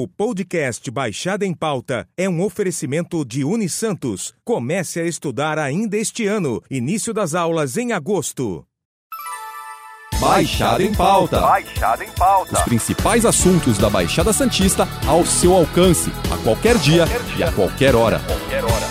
O podcast Baixada em Pauta é um oferecimento de Unisantos. Comece a estudar ainda este ano. Início das aulas em agosto. Baixada em Pauta. Baixada em Pauta. Os principais assuntos da Baixada Santista ao seu alcance, a qualquer dia, qualquer dia. e a qualquer hora. Qualquer hora.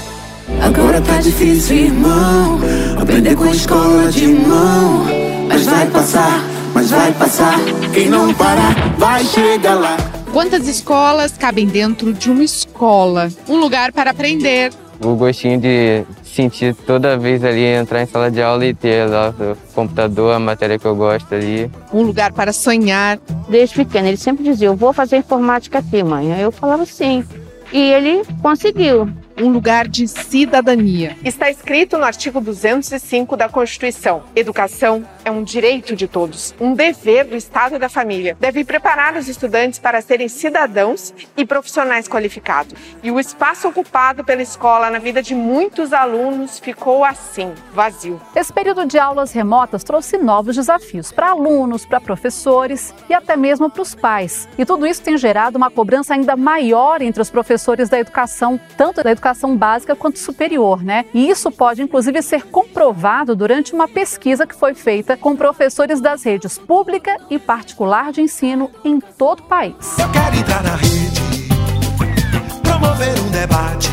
Agora tá difícil, irmão. Aprender com a escola de mão. Mas vai passar, mas vai passar. Quem não parar, vai chegar lá. Quantas escolas cabem dentro de uma escola? Um lugar para aprender. o gostinho de sentir toda vez ali entrar em sala de aula e ter lá o computador, a matéria que eu gosto ali. Um lugar para sonhar. Desde pequeno, ele sempre dizia: Eu vou fazer informática aqui, mãe. Eu falava sim. E ele conseguiu. Um lugar de cidadania. Está escrito no artigo 205 da Constituição: educação é um direito de todos, um dever do Estado e da família. Deve preparar os estudantes para serem cidadãos e profissionais qualificados. E o espaço ocupado pela escola na vida de muitos alunos ficou assim, vazio. Esse período de aulas remotas trouxe novos desafios para alunos, para professores e até mesmo para os pais. E tudo isso tem gerado uma cobrança ainda maior entre os professores da educação, tanto da educação básica quanto superior, né? E isso pode inclusive ser comprovado durante uma pesquisa que foi feita com professores das redes pública e particular de ensino em todo o país. Eu quero entrar na rede, promover um debate,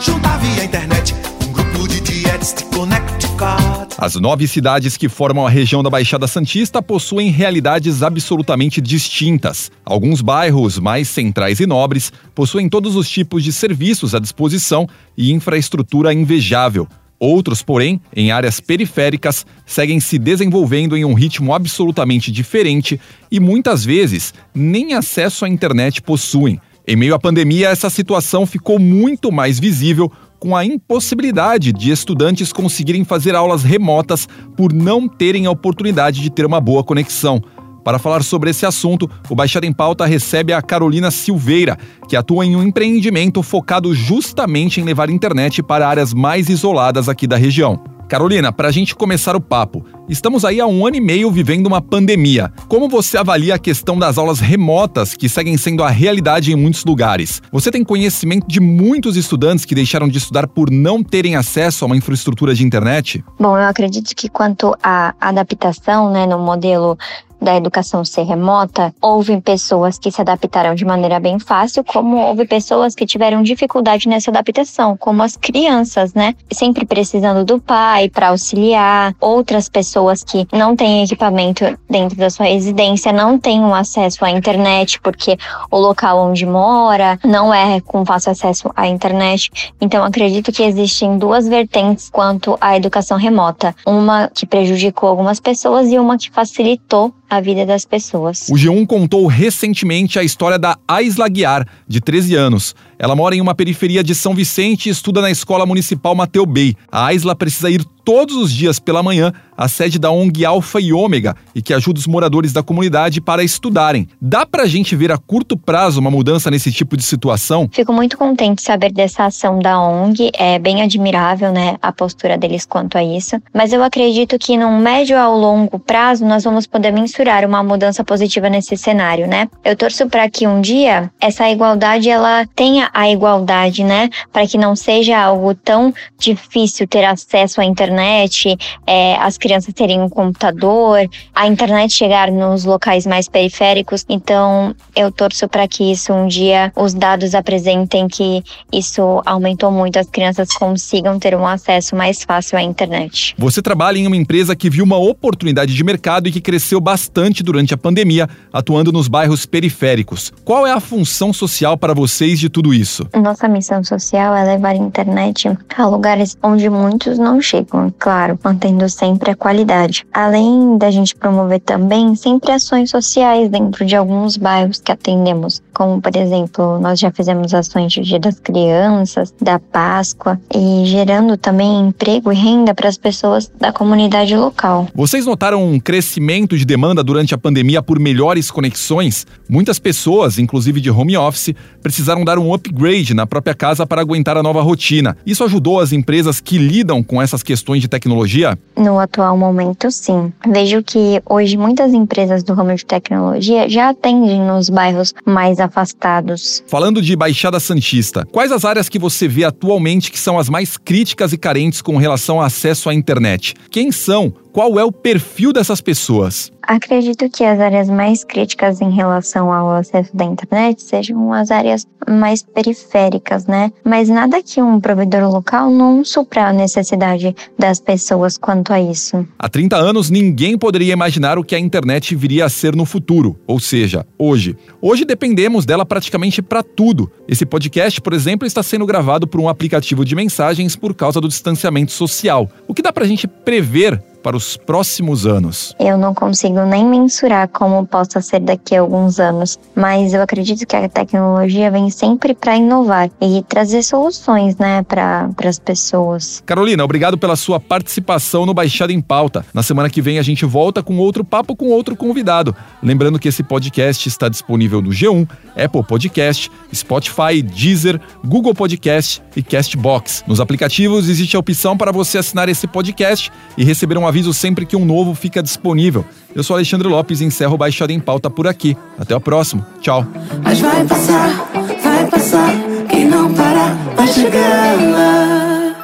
juntar via internet um grupo de dietes de Connecticut. As nove cidades que formam a região da Baixada Santista possuem realidades absolutamente distintas. Alguns bairros mais centrais e nobres possuem todos os tipos de serviços à disposição e infraestrutura invejável. Outros, porém, em áreas periféricas, seguem se desenvolvendo em um ritmo absolutamente diferente e muitas vezes nem acesso à internet possuem. Em meio à pandemia, essa situação ficou muito mais visível com a impossibilidade de estudantes conseguirem fazer aulas remotas por não terem a oportunidade de ter uma boa conexão. Para falar sobre esse assunto, o Baixada em Pauta recebe a Carolina Silveira, que atua em um empreendimento focado justamente em levar internet para áreas mais isoladas aqui da região. Carolina, para a gente começar o papo, estamos aí há um ano e meio vivendo uma pandemia. Como você avalia a questão das aulas remotas que seguem sendo a realidade em muitos lugares? Você tem conhecimento de muitos estudantes que deixaram de estudar por não terem acesso a uma infraestrutura de internet? Bom, eu acredito que quanto à adaptação né, no modelo da educação ser remota, houve pessoas que se adaptaram de maneira bem fácil, como houve pessoas que tiveram dificuldade nessa adaptação, como as crianças, né? Sempre precisando do pai para auxiliar, outras pessoas que não têm equipamento dentro da sua residência, não têm um acesso à internet porque o local onde mora não é com fácil acesso à internet. Então, acredito que existem duas vertentes quanto à educação remota, uma que prejudicou algumas pessoas e uma que facilitou a vida das pessoas. O G1 contou recentemente a história da Aisla Guiar, de 13 anos. Ela mora em uma periferia de São Vicente e estuda na Escola Municipal Mateu Bey. A Aisla precisa ir todos os dias pela manhã à sede da ONG Alfa e Ômega e que ajuda os moradores da comunidade para estudarem. Dá pra gente ver a curto prazo uma mudança nesse tipo de situação? Fico muito contente de saber dessa ação da ONG, é bem admirável, né, a postura deles quanto a isso, mas eu acredito que num médio ao longo prazo nós vamos poder mensurar uma mudança positiva nesse cenário, né? Eu torço para que um dia essa igualdade ela tenha a igualdade, né, para que não seja algo tão difícil ter acesso à internet, é, as crianças terem um computador, a internet chegar nos locais mais periféricos. Então, eu torço para que isso um dia os dados apresentem que isso aumentou muito, as crianças consigam ter um acesso mais fácil à internet. Você trabalha em uma empresa que viu uma oportunidade de mercado e que cresceu bastante durante a pandemia, atuando nos bairros periféricos. Qual é a função social para vocês de tudo isso? Nossa missão social é levar a internet a lugares onde muitos não chegam, claro, mantendo sempre a qualidade. Além da gente promover também sempre ações sociais dentro de alguns bairros que atendemos, como por exemplo, nós já fizemos ações de Dia das Crianças, da Páscoa e gerando também emprego e renda para as pessoas da comunidade local. Vocês notaram um crescimento de demanda durante a pandemia por melhores conexões? Muitas pessoas, inclusive de home office, precisaram dar um upgrade na própria casa para aguentar a nova rotina. Isso ajudou as empresas que lidam com essas questões questões de tecnologia? No atual momento, sim. Vejo que hoje muitas empresas do ramo de tecnologia já atendem nos bairros mais afastados. Falando de Baixada Santista, quais as áreas que você vê atualmente que são as mais críticas e carentes com relação ao acesso à internet? Quem são? Qual é o perfil dessas pessoas? Acredito que as áreas mais críticas em relação ao acesso da internet sejam as áreas mais periféricas, né? Mas nada que um provedor local não supra a necessidade das pessoas quanto a isso. Há 30 anos, ninguém poderia imaginar o que a internet viria a ser no futuro, ou seja, hoje. Hoje dependemos dela praticamente para tudo. Esse podcast, por exemplo, está sendo gravado por um aplicativo de mensagens por causa do distanciamento social. O que dá para a gente prever para os próximos anos? Eu não consigo nem mensurar como possa ser daqui a alguns anos, mas eu acredito que a tecnologia vem sempre para inovar e trazer soluções, né, para as pessoas. Carolina, obrigado pela sua participação no Baixada em Pauta. Na semana que vem a gente volta com outro papo com outro convidado. Lembrando que esse podcast está disponível no G1, Apple Podcast, Spotify, Deezer, Google Podcast e Castbox. Nos aplicativos existe a opção para você assinar esse podcast e receber um aviso sempre que um novo fica disponível. Eu sou Alexandre Lopes e encerro o Baixada em Pauta por aqui. Até o próximo. Tchau. Mas vai passar, vai passar. Quem não parar, vai chegar lá.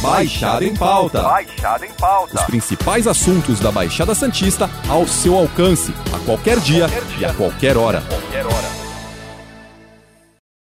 Baixada em Pauta. Baixada em Pauta. Os principais assuntos da Baixada Santista ao seu alcance, a qualquer dia, Qualquer dia. e a qualquer hora. Qualquer hora.